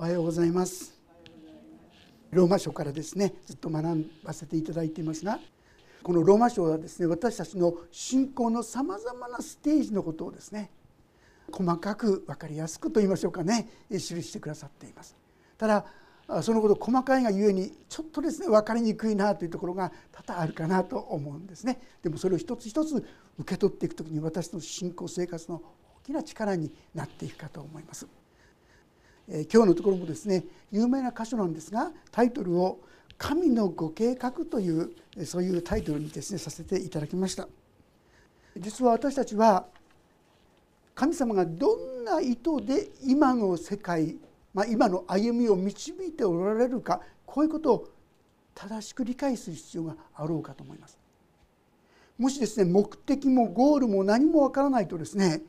おはようございます。ローマ書からですねずっと学ばせていただいていますがこのローマ書はですね私たちの信仰のさまざまなステージのことをですね細かく分かりやすくと言いましょうかね記してくださっています。ただそのこと細かいがゆえにちょっとですね分かりにくいなというところが多々あるかなと思うんですね。でもそれを一つ一つ受け取っていく時に私の信仰生活の大きな力になっていくかと思います。え今日のところもですね有名な箇所なんですがタイトルを「神のご計画」というそういうタイトルにですねさせていただきました。実は私たちは神様がどんな意図で今の世界、まあ、今の歩みを導いておられるかこういうことを正しく理解する必要があろうかと思います。もしですね目的もゴールも何もわからないとですね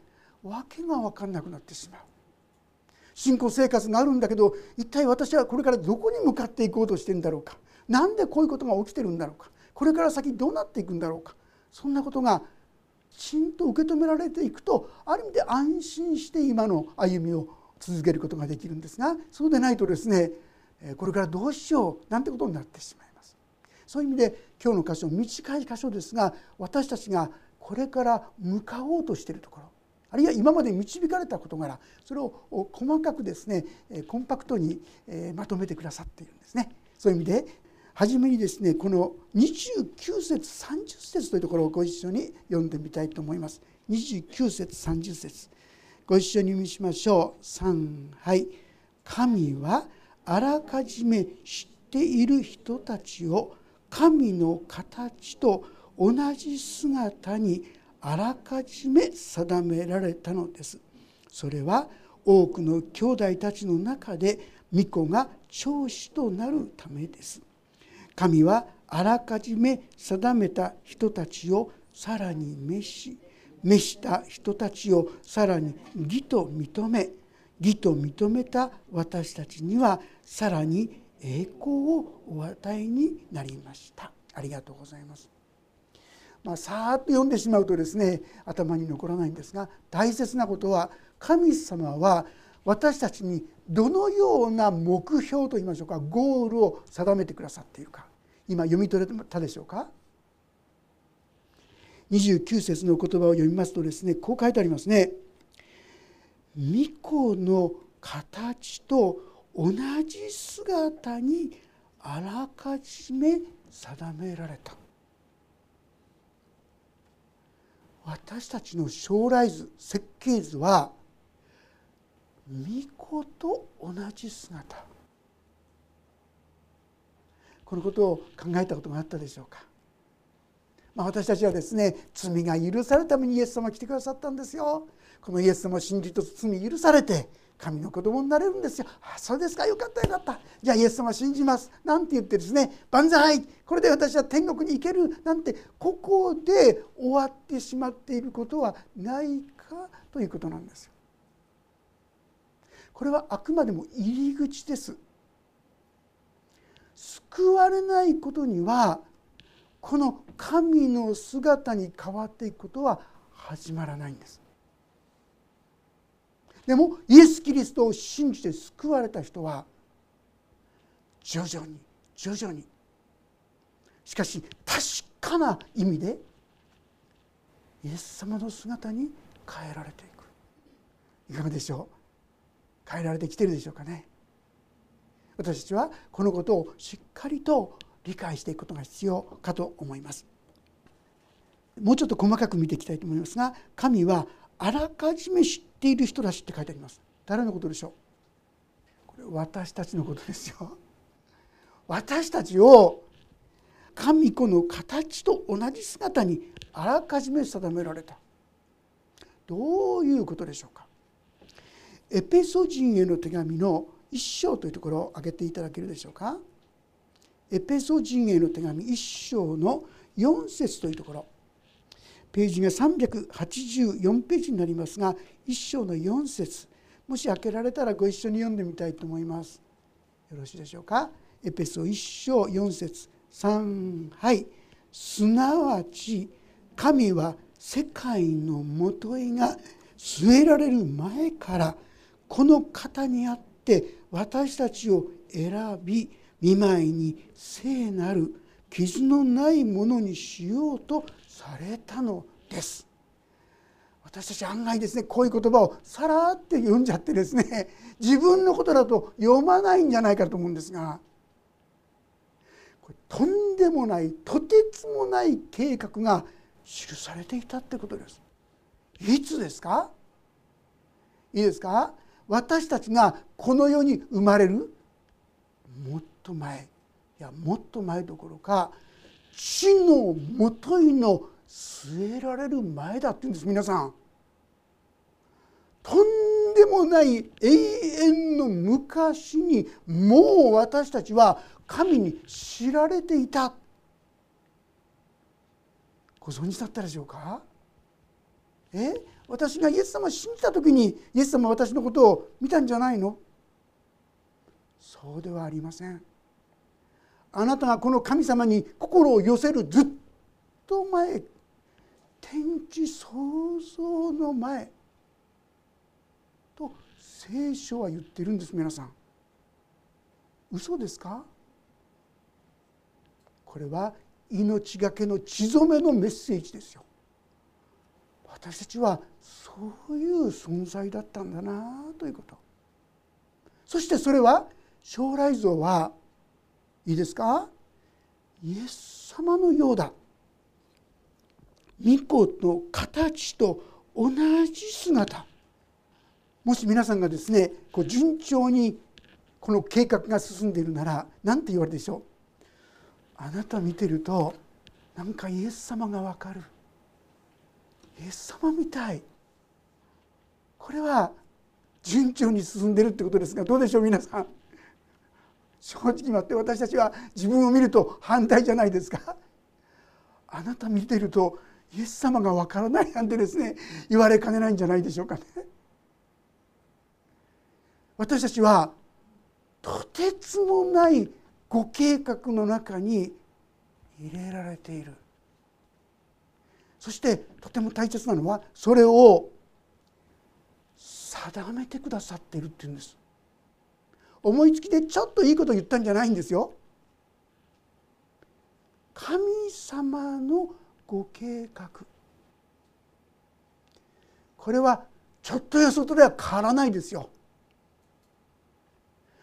訳が分かんなくなってしまう。信仰生活があるんだけど一体私はこれからどこに向かっていこうとしてるんだろうか？何でこういうことが起きてるんだろうか？これから先どうなっていくんだろうか？そんなことがきちんと受け止められていくとある意味で安心して今の歩みを続けることができるんですがそうでないとですねこれからどうしよう？なんてことになってしまいます。そういう意味で今日の箇所短い箇所ですが私たちがこれから向かおうとしているところ。あるいは今まで導かれた事柄それを細かくですねコンパクトにまとめてくださっているんですね。そういう意味で初めにですねこの29節30節というところをご一緒に読んでみたいと思います。29節30節ご一緒に見しましょう。3はい神はあらかじめ知っている人たちを神の形と同じ姿にあらかじめ定められたのです。それは多くの兄弟たちの中で御子が長子となるためです。神はあらかじめ定めた人たちをさらに召し召した人たちをさらに義と認め義と認めた私たちにはさらに栄光をお与えになりました。ありがとうございます。まあ、さーっと読んでしまうとですね頭に残らないんですが大切なことは神様は私たちにどのような目標といいましょうかゴールを定めてくださっているか。今読み取れたでしょうか？29節の言葉を読みますとですねこう書いてありますね。巫女の形と同じ姿にあらかじめ定められた。私たちの将来図設計図は巫女と同じ姿。このことを考えたことがあったでしょうか、まあ、私たちはですね罪が許されるためにイエス様来てくださったんですよ。このイエス様を信じると罪許されて神の子供になれるんですよ。あそうですかよかったよかったじゃあイエス様信じますなんて言ってですね万歳これで私は天国に行けるなんてここで終わってしまっていることはないかということなんですよ。これはあくまでも入り口です。救われないことにはこの神の姿に変わっていくことは始まらないんです。でもイエス・キリストを信じて救われた人は徐々に徐々にしかし確かな意味でイエス様の姿に変えられていく。いかがでしょう？変えられてきてるでしょうかね？私たちはこのことをしっかりと理解していくことが必要かと思います。もうちょっと細かく見ていきたいと思いますが神はあらかじめ知っている人たちって書いてあります。誰のことでしょう？これ私たちのことですよ。私たちを神子の形と同じ姿にあらかじめ定められた。どういうことでしょうか？エペソ人への手紙の一章というところを挙げていただけるでしょうか？エペソ人への手紙一章の4節というところ。ページが384ページになりますが1章の4節もし開けられたらご一緒に読んでみたいと思います。よろしいでしょうか？エペソ1章4節3はいすなわち神は世界のもといが据えられる前からこの方にあってして私たちを選び見舞いに聖なる傷のないものにしようとされたのです。私たち案外ですねこういう言葉をさらって読んじゃってですね自分のことだと読まないんじゃないかと思うんですがこれとんでもないとてつもない計画が記されていたってことです。いつですか？いいですか？私たちがこの世に生まれるもっと前いやもっと前どころか地のもといの据えられる前だって言うんです皆さん。とんでもない永遠の昔にもう私たちは神に知られていた。ご存知だったでしょうか？え？私がイエス様を信じた時にイエス様は私のことを見たんじゃないの？そうではありません。あなたがこの神様に心を寄せるずっと前天地創造の前と聖書は言ってるんです皆さん。嘘ですか？これは命がけの血染めのメッセージですよ。私たちはそういう存在だったんだなということ。そしてそれは将来像はいいですか？イエス様のようだ。御子の形と同じ姿。もし皆さんがですねこう順調にこの計画が進んでいるなら何て言われるでしょう？あなた見てるとなんかイエス様がわかる。イエス様みたい。これは順調に進んでるってことですがどうでしょう皆さん？正直に言って私たちは自分を見ると反対じゃないですか。あなた見てるとイエス様がわからないなんてですね言われかねないんじゃないでしょうかね。私たちはとてつもないご計画の中に入れられている。そしてとても大切なのはそれを定めてくださっているっていうんです。思いつきでちょっといいこと言ったんじゃないんですよ。神様のご計画。これはちょっとやそとでは変わらないですよ。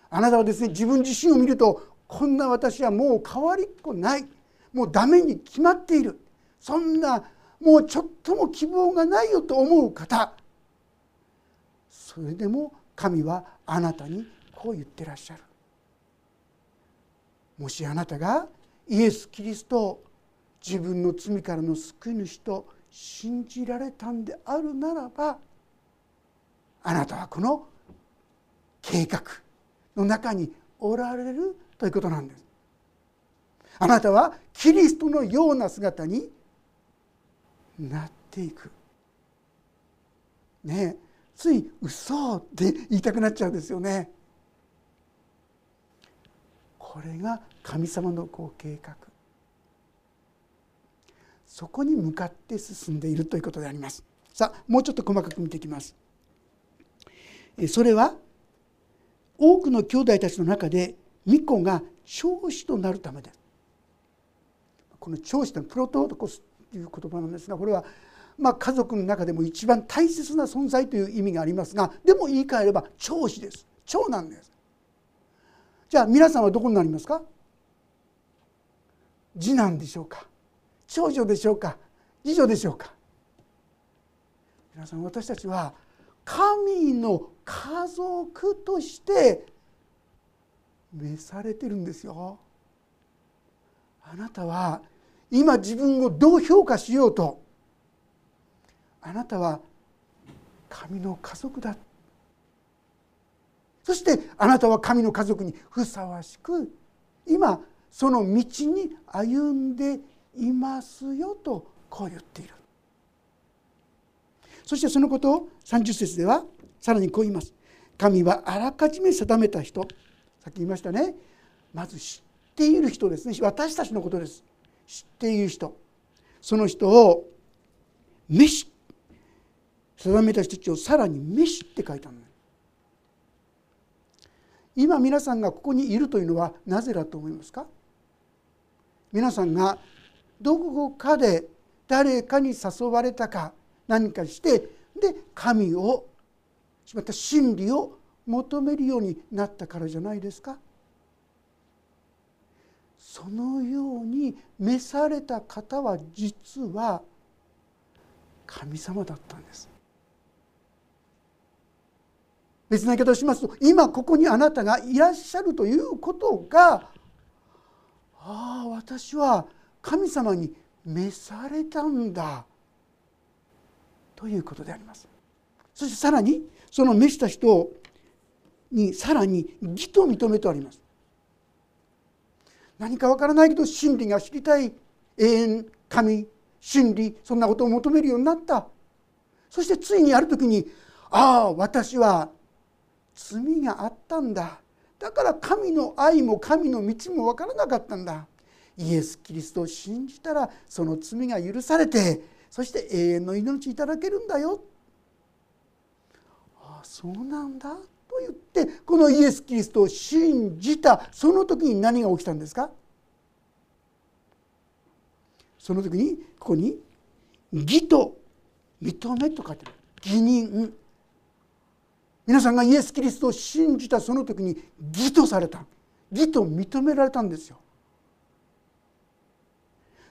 あなたはですね自分自身を見るとこんな私はもう変わりっこない。もうダメに決まっている。そんなもうちょっとも希望がないよと思う方。それでも神はあなたにこう言ってらっしゃる。もしあなたがイエス・キリストを自分の罪からの救い主と信じられたんであるならばあなたはこの計画の中におられるということなんです。あなたはキリストのような姿になっていく。ねつい嘘って言いたくなっちゃうんですよね。これが神様のご計画。そこに向かって進んでいるということであります。さあもうちょっと細かく見ていきます。それは多くの兄弟たちの中で巫女が長子となるためですこの長子というのはプロトコスという言葉なんですがこれはまあ家族の中でも一番大切な存在という意味がありますがでも言い換えれば長子です。長男です。じゃあ皆さんはどこになりますか？次男でしょうか？長女でしょうか？次女でしょうか？皆さん私たちは神の家族として召されてるんですよ。あなたは今自分をどう評価しようと？あなたは神の家族だそしてあなたは神の家族にふさわしく今その道に歩んでいますよとこう言っている。そしてそのことを30節ではさらにこう言います。神はあらかじめ定めた人。さっき言いましたね。まず知っている人ですね。私たちのことです。知っている人。その人を召し定めた人たちをさらに召しって書いたの今皆さんがここにいるというのはなぜだと思いますか？皆さんがどこかで誰かに誘われたか何かしてで神をしまた真理を求めるようになったからじゃないですか？そのように召された方は実は神様だったんです。別な言い方をしますと今ここにあなたがいらっしゃるということがああ私は神様に召されたんだということであります。そしてさらにその召した人にさらに義と認めてあります。何かわからないけど真理が知りたい永遠神真理そんなことを求めるようになった。そしてついにある時にああ私は罪があったんだ。だから神の愛も神の道も分からなかったんだ。イエス・キリストを信じたらその罪が許されてそして永遠の命いただけるんだよ。ああそうなんだと言ってこのイエス・キリストを信じたその時に何が起きたんですか？その時にここに「義と認め」と書いてある。義人。皆さんがイエス・キリストを信じたその時に義とされた。義と認められたんですよ。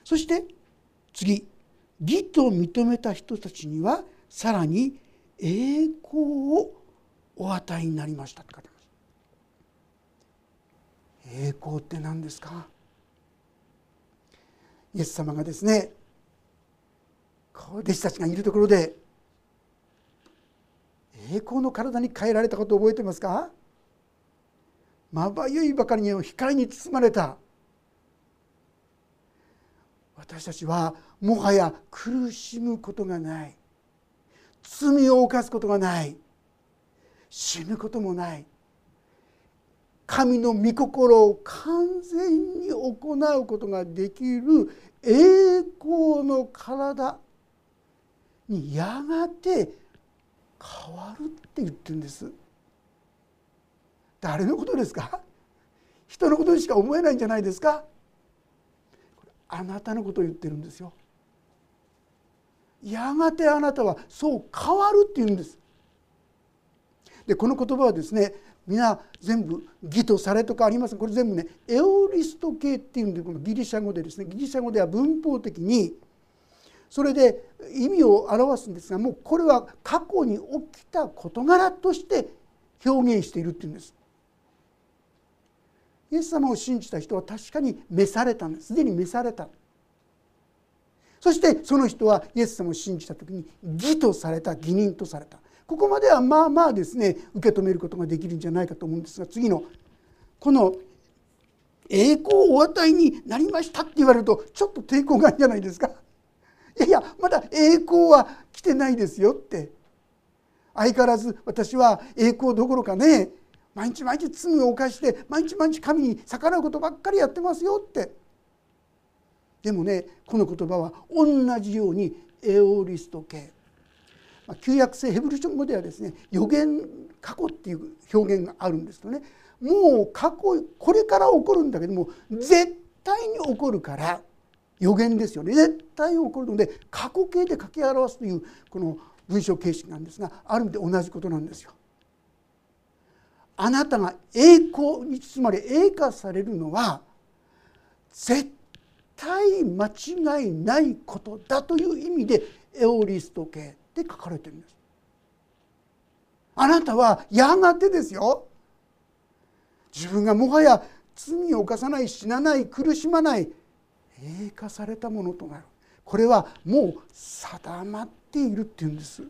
そして次義と認めた人たちにはさらに栄光をお与えになりましたって書いてます。栄光って何ですか？イエス様がですね弟子たちがいるところで栄光の体に変えられたことを覚えてますか？まばゆいばかりに光に包まれた。私たちはもはや苦しむことがない。罪を犯すことがない。死ぬこともない。神の御心を完全に行うことができる栄光の体にやがて変わるって言ってるんです。誰のことですか？人のことにしか思えないんじゃないですか？あなたのことを言ってるんですよ。やがてあなたはそう変わるって言うんです。でこの言葉はですね皆全部義とされとかありますこれ全部ねエオリスト系っていうんでこのギリシャ語でですねギリシャ語では文法的にそれで意味を表すんですがもうこれは過去に起きた事柄として表現しているっていうんです。イエス様を信じた人は確かに召されたんです。すでに召された。そしてその人はイエス様を信じた時に義とされた義人とされた。ここまではまあまあですね受け止めることができるんじゃないかと思うんですが次のこの栄光をお与えになりましたって言われるとちょっと抵抗があるんじゃないですか。いやいやまだ栄光は来てないですよって。相変わらず私は栄光どころかね毎日毎日罪を犯して毎日毎日神に逆らうことばっかりやってますよって。でもねこの言葉は同じようにエオリスト系。旧約聖ヘブル書語ではですね予言過去っていう表現があるんですとね。もう過去これから起こるんだけども絶対に起こるから予言ですよね絶対起こるので過去形で書き表すというこの文章形式なんですがある意味で同じことなんですよ。あなたが栄光につまり栄華されるのは絶対間違いないことだという意味でエオリスト系で書かれてるんです。あなたはやがてですよ自分がもはや罪を犯さない死なない苦しまない栄化されたものとなる。これはもう定まっているっていうんです。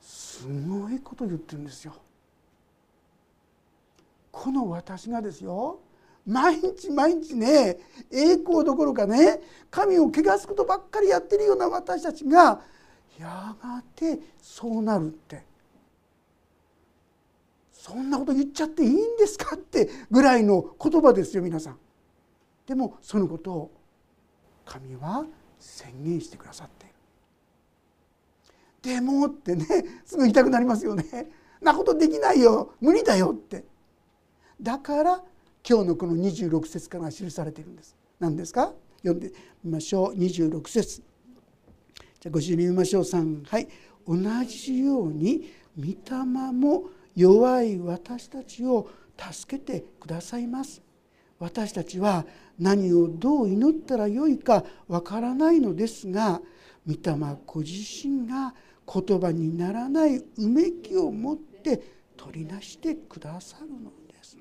すごいこと言ってるんですよ。この私がですよ。毎日毎日ね栄光どころかね神を汚すことばっかりやってるような私たちがやがてそうなるって。そんなこと言っちゃっていいんですかってぐらいの言葉ですよ皆さん。でもそのことを神は宣言してくださっている。でもってね すぐ言いたくなりますよね。なことできないよ。無理だよって。だから今日のこの26節から記されているんです。何ですか？読んでみましょう。26節。じゃあご一緒に読みましょう。3はい。同じように御霊も弱い私たちを助けてくださいます。私たちは何をどう祈ったらよいかわからないのですが御霊ご自身が言葉にならないうめきを持って取りなしてくださるのです。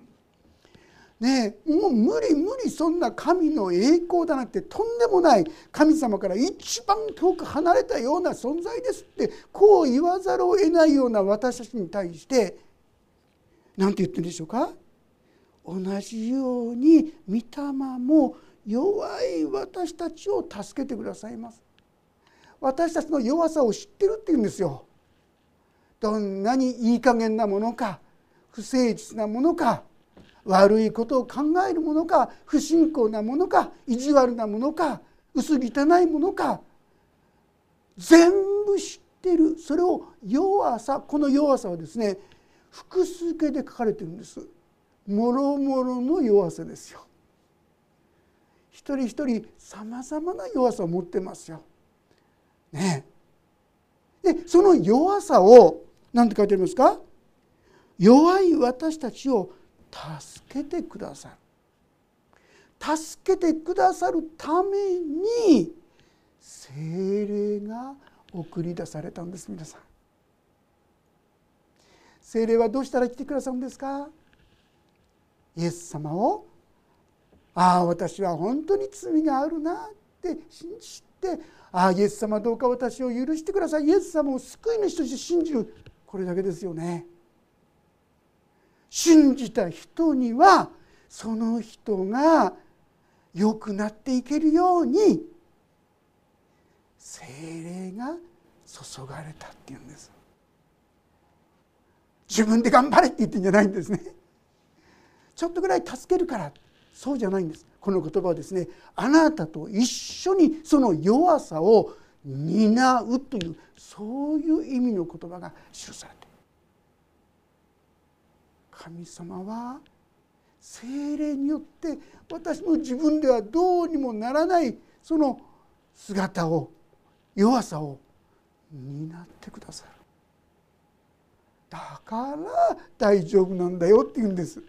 ねもう無理無理そんな神の栄光だなんてとんでもない神様から一番遠く離れたような存在ですってこう言わざるを得ないような私たちに対して何て言ってるんでしょうか？同じように御霊も弱い私たちを助けてくださいます。私たちの弱さを知ってるって言うんですよ。どんなにいい加減なものか不誠実なものか悪いことを考えるものか不信仰なものか意地悪なものか薄汚いものか全部知ってる。それを弱さこの弱さはですね複数形で書かれてるんです。もろもろの弱さですよ。一人一人さまざまな弱さを持ってますよ。ね。でその弱さを何て書いてありますか？弱い私たちを助けてくださる。助けてくださるために精霊が送り出されたんです皆さん。精霊はどうしたら来てくださるんですか？イエス様をああ私は本当に罪があるなって信じてああイエス様どうか私を許してくださいイエス様を救い主として信じる。これだけですよね。信じた人にはその人が良くなっていけるように精霊が注がれたっていうんです。自分で頑張れって言ってんじゃないんですね。ちょっとぐらい助けるから。そうじゃないんです。この言葉はですね。あなたと一緒にその弱さを担うというそういう意味の言葉が記されている。神様は精霊によって私の自分ではどうにもならないその姿を弱さを担ってくださる。だから大丈夫なんだよって言うんです。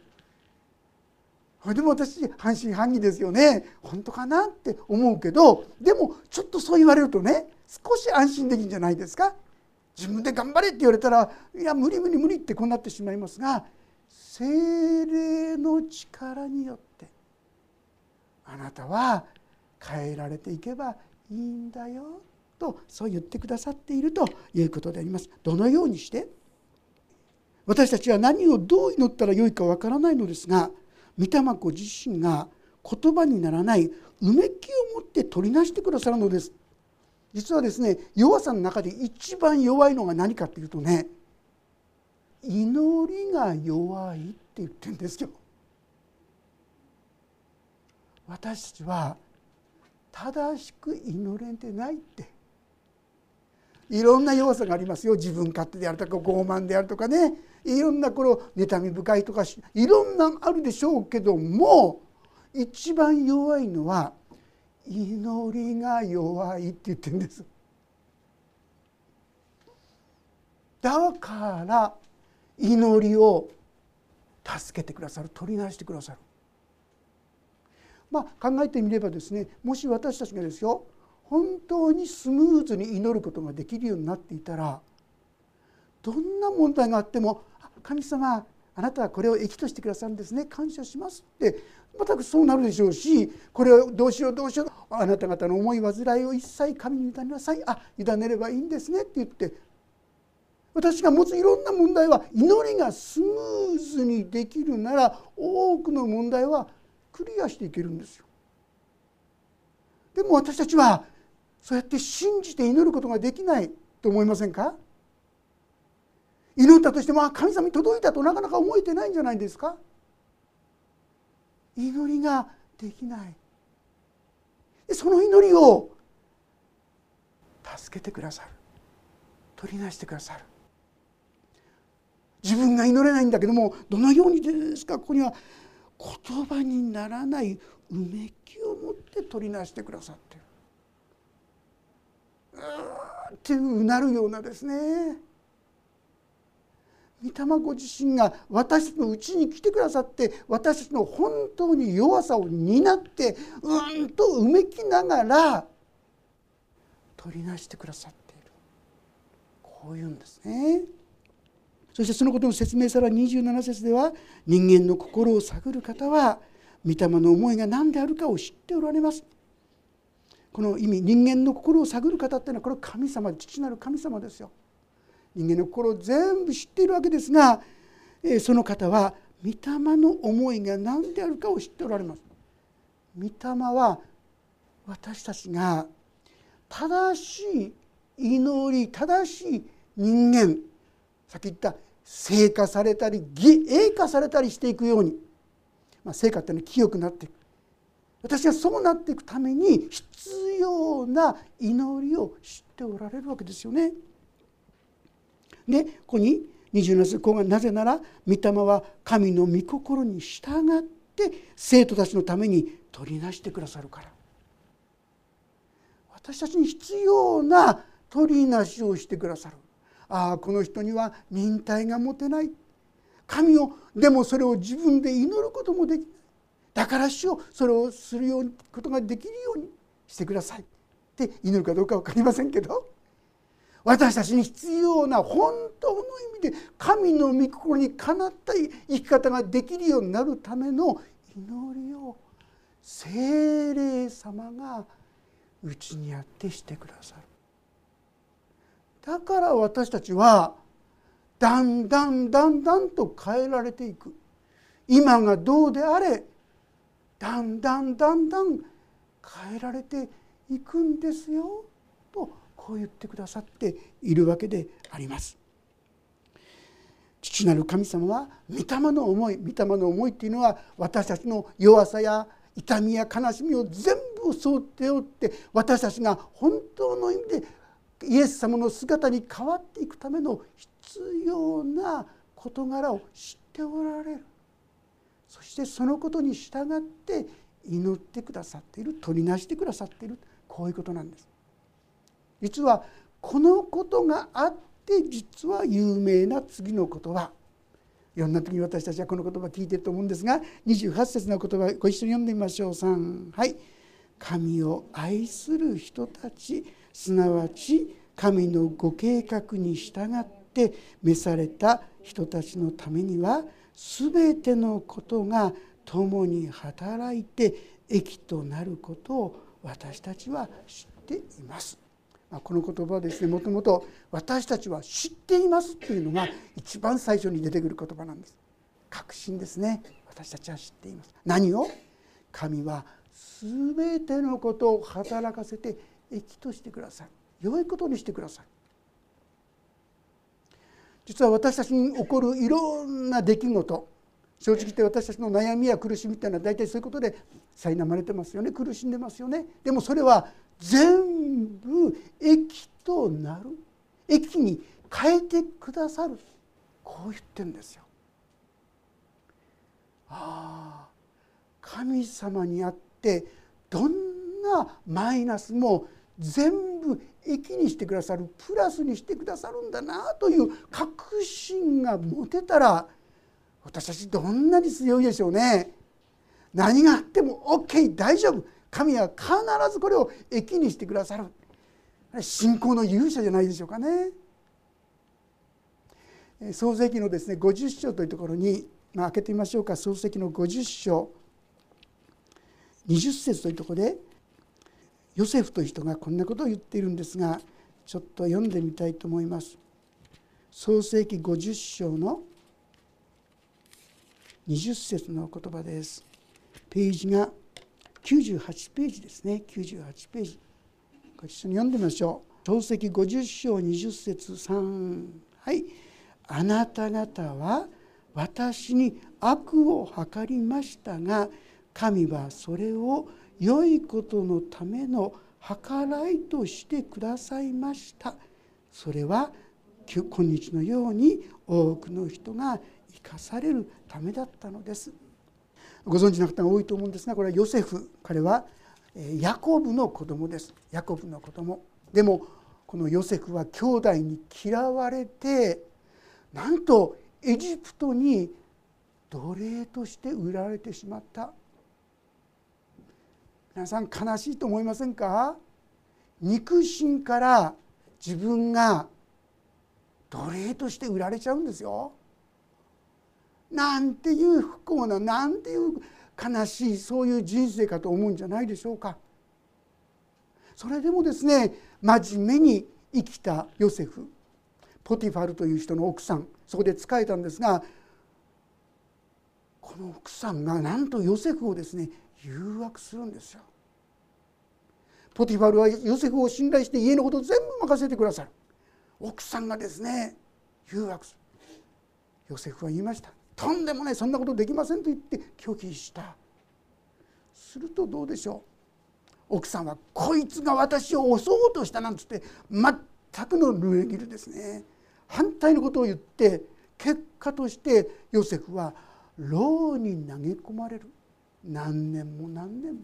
それでも私半信半疑ですよね。本当かなって思うけどでもちょっとそう言われるとね少し安心できるんじゃないですか。自分で頑張れって言われたらいや無理無理無理ってこうなってしまいますが精霊の力によってあなたは変えられていけばいいんだよとそう言ってくださっているということであります。どのようにして？私たちは何をどう祈ったらよいかわからないのですが御霊子自身が言葉にならないうめきを持って取りなしてくださるのです。実はですね弱さの中で一番弱いのが何かっていうとね祈りが弱いって言ってるんですよ。私たちは正しく祈れてないって。いろんな弱さがありますよ。自分勝手であるとか傲慢であるとかね。いろんなこの妬み深いとかいろんなあるでしょうけども一番弱いのは祈りが弱いって言ってるんです。だから祈りを助けてくださる取りなしてくださる。まあ考えてみればですねもし私たちがですよ本当にスムーズに祈ることができるようになっていたらどんな問題があっても「神様あなたはこれを益としてくださるんですね。感謝します」って。またそうなるでしょうしこれをどうしようどうしよう。あなた方の思い煩いを一切神に委ねなさい。あ委ねればいいんですねって言って。私が持ついろんな問題は祈りがスムーズにできるなら多くの問題はクリアしていけるんですよ。でも私たちはそうやって信じて祈ることができないと思いませんか？祈ったとしても神様に届いたとなかなか思えてないんじゃないですか？祈りができない。その祈りを助けてくださる。取りなしてくださる。自分が祈れないんだけどもどのようにですかここには言葉にならないうめきを持って取りなしてくださってる。うってうなるようなですね。御霊ご自身が私たちのうちに来てくださって私たちの本当に弱さを担ってうんとうめきながら取りなしてくださっているこういうんですね。そしてそのことの説明さら27節では人間の心を探る方は御霊の思いが何であるかを知っておられます。この意味人間の心を探る方っていうのはこれは神様父なる神様ですよ。人間の心を全部知っているわけですがその方は御霊の思いが何であるかを知っておられます。御霊は私たちが正しい祈り正しい人間さっき言った聖化されたり義栄化されたりしていくように、まあ、聖化っていうのは清くなっていく私がそうなっていくために必要な祈りを知っておられるわけですよね。でここに27節ここがなぜなら御霊は神の御心に従って生徒たちのために取りなしてくださるから。私たちに必要な取りなしをしてくださる。ああこの人には忍耐が持てない。神をでもそれを自分で祈ることもできない。だから主よそれをするようにことができるようにしてください。って祈るかどうか分かりませんけど。私たちに必要な本当の意味で神の御心にかなった生き方ができるようになるための祈りを精霊様がうちにあってしてくださる。だから私たちはだんだんだんだんと変えられていく。今がどうであれだんだんだんだん変えられていくんですよとこう言ってくださっているわけであります。父なる神様は御霊の思い御霊の思いっていうのは私たちの弱さや痛みや悲しみを全部想っておって私たちが本当の意味でイエス様の姿に変わっていくための必要な事柄を知っておられるそしてそのことに従って祈ってくださっている取りなしてくださっているこういうことなんです。実はこのことがあって実は有名な次の言葉。いろんな時に私たちはこの言葉聞いてると思うんですが28節の言葉ご一緒に読んでみましょう。3はい。神を愛する人たちすなわち神のご計画に従って召された人たちのためには全てのことが共に働いて益となることを私たちは知っています。この言葉はですね。もともと私たちは知っていますというのが一番最初に出てくる言葉なんです。確信ですね。私たちは知っています。何を？神は全てのことを働かせて益としてください良いことにしてください実は私たちに起こるいろんな出来事。正直言って私たちの悩みや苦しみっていうのは大体そういうことで苛まれてますよね。苦しんでますよね。でもそれは全部益となる益に変えてくださるこう言ってるんですよ。ああ神様にあってどんなマイナスも全部益にしてくださるプラスにしてくださるんだなという確信が持てたら私たちどんなに強いでしょうね。何があっても OK 大丈夫神は必ずこれを益にしてくださる信仰の勇者じゃないでしょうかね。創世記のですね50章というところに、まあ、開けてみましょうか創世記の50章20節というところでヨセフという人がこんなことを言っているんですがちょっと読んでみたいと思います。創世記50章の20節の言葉です。ページが98ページですね。98ページ。ご一緒に読んでみましょう。漱石50章20節3はい。あなた方は私に悪を図りましたが神はそれを良いことのための計らいとしてくださいました。それは今日のように多くの人が生かされるためだったのです。ご存知の方が多いと思うんですがこれはヨセフ彼はヤコブの子供です。ヤコブの子供。でもこのヨセフは兄弟に嫌われてなんとエジプトに奴隷として売られてしまった。皆さん悲しいと思いませんか？肉親から自分が奴隷として売られちゃうんですよ。なんていう不幸ななんていう悲しいそういう人生かと思うんじゃないでしょうか。それでもですね真面目に生きたヨセフポティファルという人の奥さんそこで仕えたんですがこの奥さんがなんとヨセフをですね誘惑するんですよ。ポティファルはヨセフを信頼して家のこと全部任せてくださる奥さんがですね誘惑するヨセフは言いましたとんでもないそんなことできませんと言って拒否した。するとどうでしょう？奥さんはこいつが私を襲おうとしたなんつって全くのルエギルですね。反対のことを言って結果としてヨセフは牢に投げ込まれる。何年も何年も。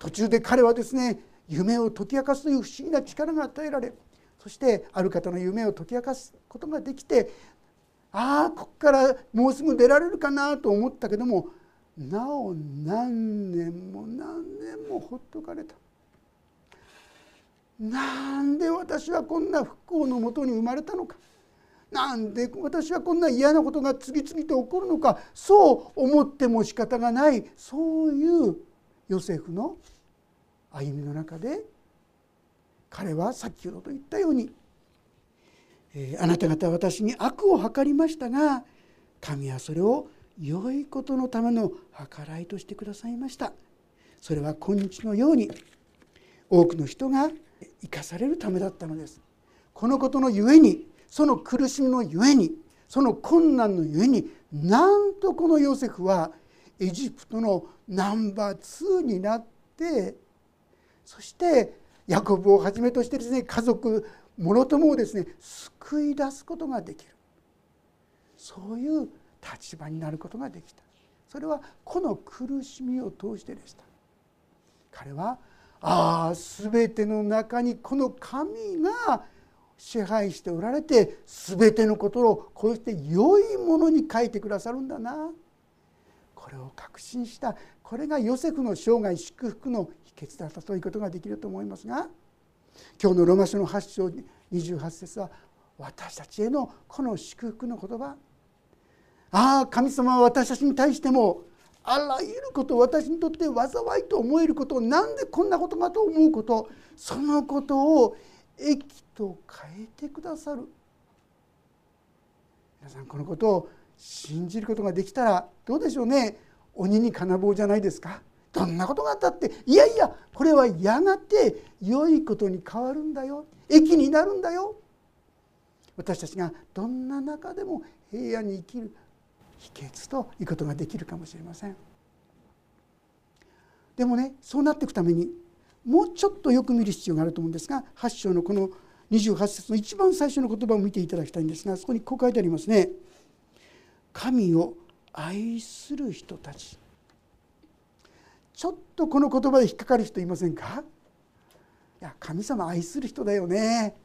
途中で彼はですね夢を解き明かすという不思議な力が与えられそしてある方の夢を解き明かすことができてああここからもうすぐ出られるかなと思ったけどもなお何年も何年もほっとかれた。なんで私はこんな不幸のもとに生まれたのか。なんで私はこんな嫌なことが次々と起こるのか。そう思っても仕方がない。そういうヨセフの歩みの中で彼は先ほどと言ったようにえあなた方は私に悪を図りましたが神はそれを良いことのための計らいとしてくださいました。それは今日のように多くの人が生かされるためだったのです。このことのゆえにその苦しみのゆえにその困難のゆえになんとこのヨセフはエジプトのナンバー2になってそしてヤコブをはじめとしてですね家族もろともをですね救い出すことができる。そういう立場になることができた。それはこの苦しみを通してでした。彼はああ全ての中にこの神が支配しておられて全てのことをこうして良いものに書いてくださるんだな。これを確信した。これがヨセフの生涯祝福の秘訣だったということができると思いますが今日のローマ書の8章28節は私たちへのこの祝福の言葉。ああ神様は私たちに対してもあらゆること私にとって災いと思えることなんでこんなことかと思うことそのことを益と変えてくださる。皆さんこのことを信じることができたらどうでしょうね。鬼に金棒じゃないですか。どんなことがあったっていやいやこれはやがて良いことに変わるんだよ。益になるんだよ。私たちがどんな中でも平安に生きる秘訣ということができるかもしれません。でもねそうなっていくためにもうちょっとよく見る必要があると思うんですが8章のこの28節の一番最初の言葉を見ていただきたいんですがそこにこう書いてありますね。神を愛する人たち。ちょっとこの言葉で引っかかる人いませんか？いや神様愛する人だよね、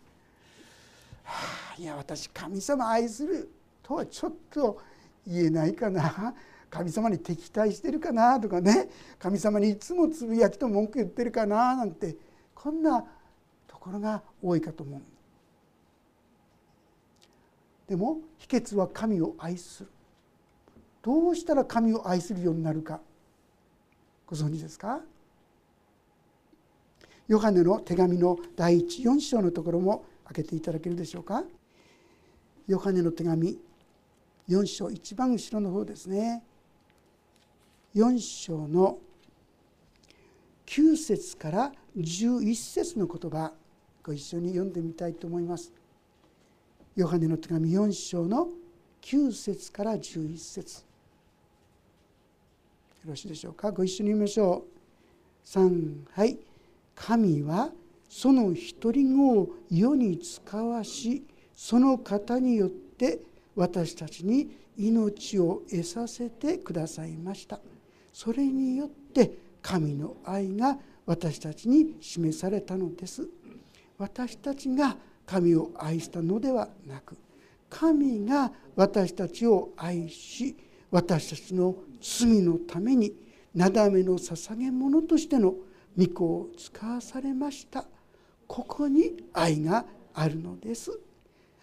はあ、いや私神様愛するとはちょっと言えないかな。神様に敵対してるかな？とかね。神様にいつもつぶやきと文句言ってるかな？なんてこんなところが多いかと思う。でも秘訣は神を愛する。どうしたら神を愛するようになるか。ご存知ですか？ヨハネの手紙の第14章のところも開けていただけるでしょうか？ヨハネの手紙4章一番後ろの方ですね。4章の9節から11節の言葉ご一緒に読んでみたいと思います。ヨハネの手紙4章の9節から11節。ろしいでしょうか？ご一緒に読みましょう。3はい。神はその独り子を世に使わしその方によって私たちに命を得させてくださいました。それによって神の愛が私たちに示されたのです。私たちが神を愛したのではなく神が私たちを愛し私たちの罪のためになだめの捧げ物としての御子を使わされました。ここに愛があるのです。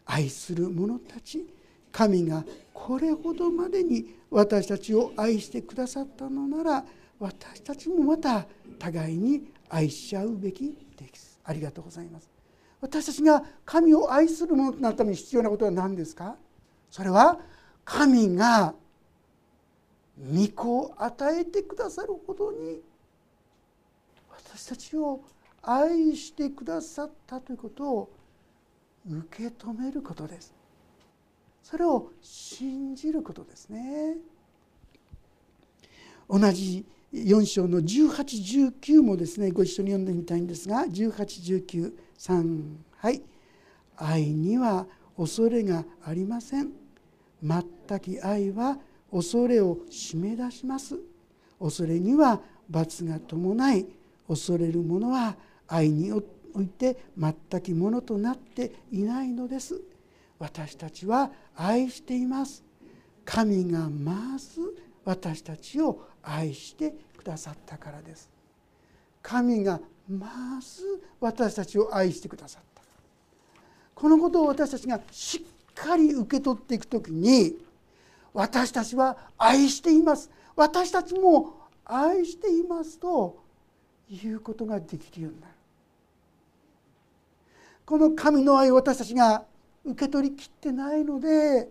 愛する者たち神がこれほどまでに私たちを愛してくださったのなら私たちもまた互いに愛し合うべきです。ありがとうございます。私たちが神を愛する者となるために必要なことは何ですか？それは神が御子を与えてくださるほどに私たちを愛してくださったということを受け止めることです。それを信じることですね。同じ4章の1819もですねご一緒に読んでみたいんですが1819 3はい。愛には恐れがありません。全き愛は恐れを締め出します。恐れには罰が伴い恐れる者は愛において全きものとなっていないのです。私たちは愛しています。神がまず私たちを愛してくださったからです。神がまず私たちを愛してくださった。このことを私たちがしっかり受け取っていく時に私たちは愛しています。私たちも愛していますということができるようになる。この神の愛を私たちが受け取りきってないので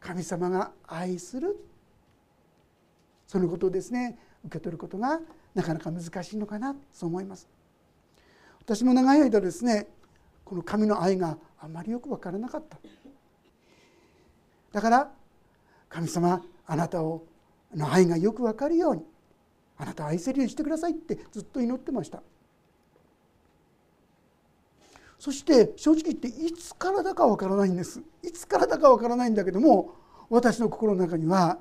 神様が愛する。そのことをですね受け取ることがなかなか難しいのかな。そう思います。私も長い間ですねこの神の愛があまりよく分からなかった。だから神様あなたをの愛がよく分かるようにあなたを愛せるようにしてくださいってずっと祈ってました。そして正直言っていつからだかわからないんです。いつからだかわからないんだけども私の心の中には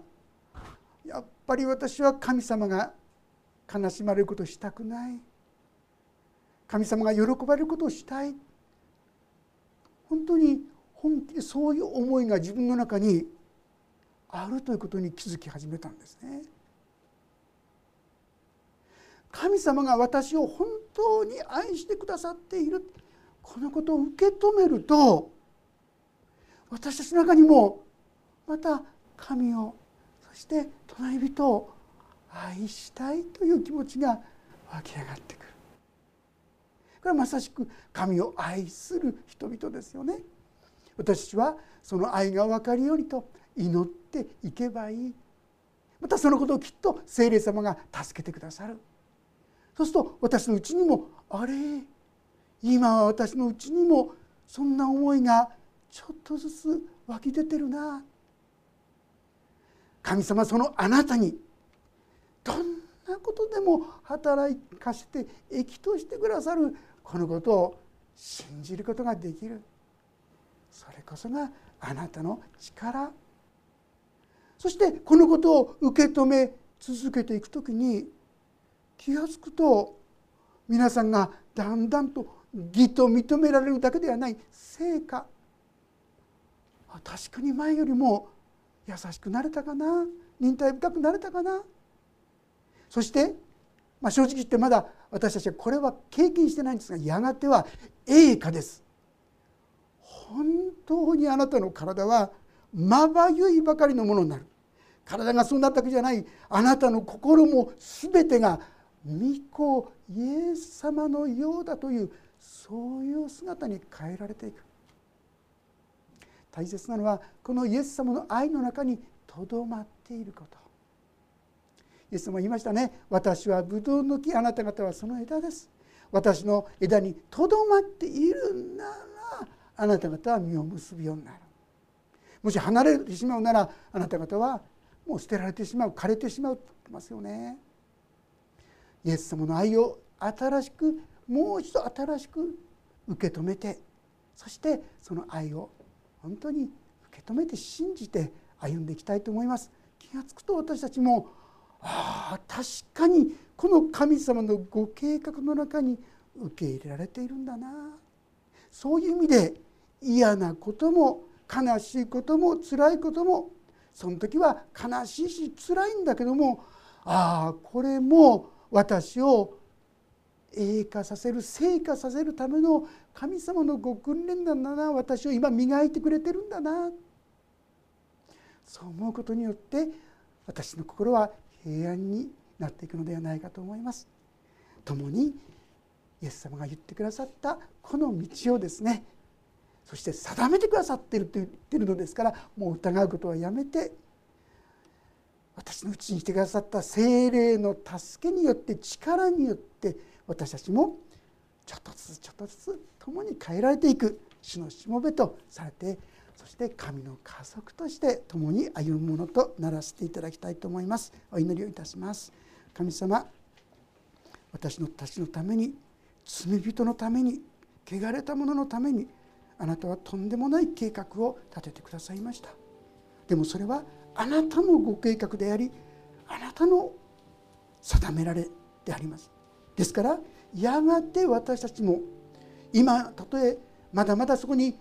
やっぱり私は神様が悲しまれることをしたくない。神様が喜ばれることをしたい。本当に本気でそういう思いが自分の中にあるということに気づき始めたんですね。神様が私を本当に愛してくださっている。このことを受け止めると私たちの中にもまた神をそして隣人を愛したいという気持ちが湧き上がってくる。これはまさしく神を愛する人々ですよね。私たちはその愛が分かるようにと祈っていけばいい。またそのことをきっと聖霊様が助けてくださる。そうすると私のうちにもあれ？今は私のうちにもそんな思いがちょっとずつ湧き出てるな。神様そのあなたにどんなことでも働かせて益としてくださるこのことを信じることができる。それこそがあなたの力。そしてこのことを受け止め続けていく時に気が付くと皆さんがだんだんと義と認められるだけではない成果。確かに前よりも優しくなれたかな。忍耐深くなれたかな。そして、まあ、正直言ってまだ私たちはこれは経験してないんですがやがては栄華です。本当にあなたの体はまばゆいばかりのものになる。体がそうなったわけじゃない。あなたの心も全てが御子イエス様のようだというそういう姿に変えられていく。大切なのはこのイエス様の愛の中にとどまっていること。イエス様言いましたね。私はブドウの木あなた方はその枝です。私の枝にとどまっているならあなた方は実を結ぶようになる。もし離れてしまうならあなた方はもう捨てられてしまう枯れてしまうと言ってますよね。イエス様の愛を新しくもう一度新しく受け止めてそしてその愛を本当に受け止めて信じて歩んでいきたいと思います。気が付くと私たちもああ確かにこの神様のご計画の中に受け入れられているんだな。そういう意味で嫌なことも悲しいことも辛いこともその時は悲しいし辛いんだけどもああこれも私を栄化させる成果させるための神様のご訓練なんだな私を今磨いてくれてるんだなそう思うことによって私の心は平安になっていくのではないかと思います。共にイエス様が言ってくださったこの道をですねそして定めてくださっていると言ってるのですからもう疑うことはやめて私のうちに来てくださった精霊の助けによって力によって私たちもちょっとずつちょっとずつ共に変えられていく。主のしもべとされてそして神の家族として共に歩むものとならせていただきたいと思います。お祈りをいたします。神様私のたちのために罪人のために汚れた者のためにあなたはとんでもない計画を立ててくださいました。でもそれはあなたのご計画でありあなたの定められであります。ですからやがて私たちも今たとえまだまだそこに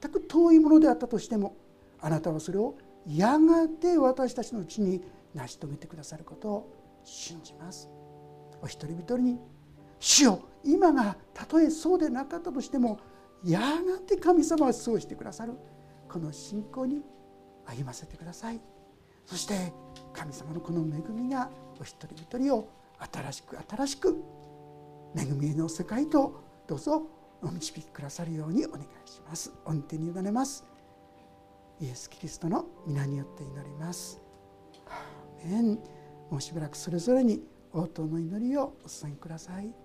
全く遠いものであったとしてもあなたはそれをやがて私たちのうちに成し遂げてくださることを信じます。お一人一人に主よ今がたとえそうでなかったとしてもやがて神様はそうしてくださる。この信仰に歩ませてください。そして神様のこの恵みがお一人一人を新しく新しく恵みの世界とどうぞお導きくださるようにお願いします。御手に委ねます。イエス・キリストの皆によって祈ります。アーメン。もうしばらくそれぞれに応答の祈りをお伝えください。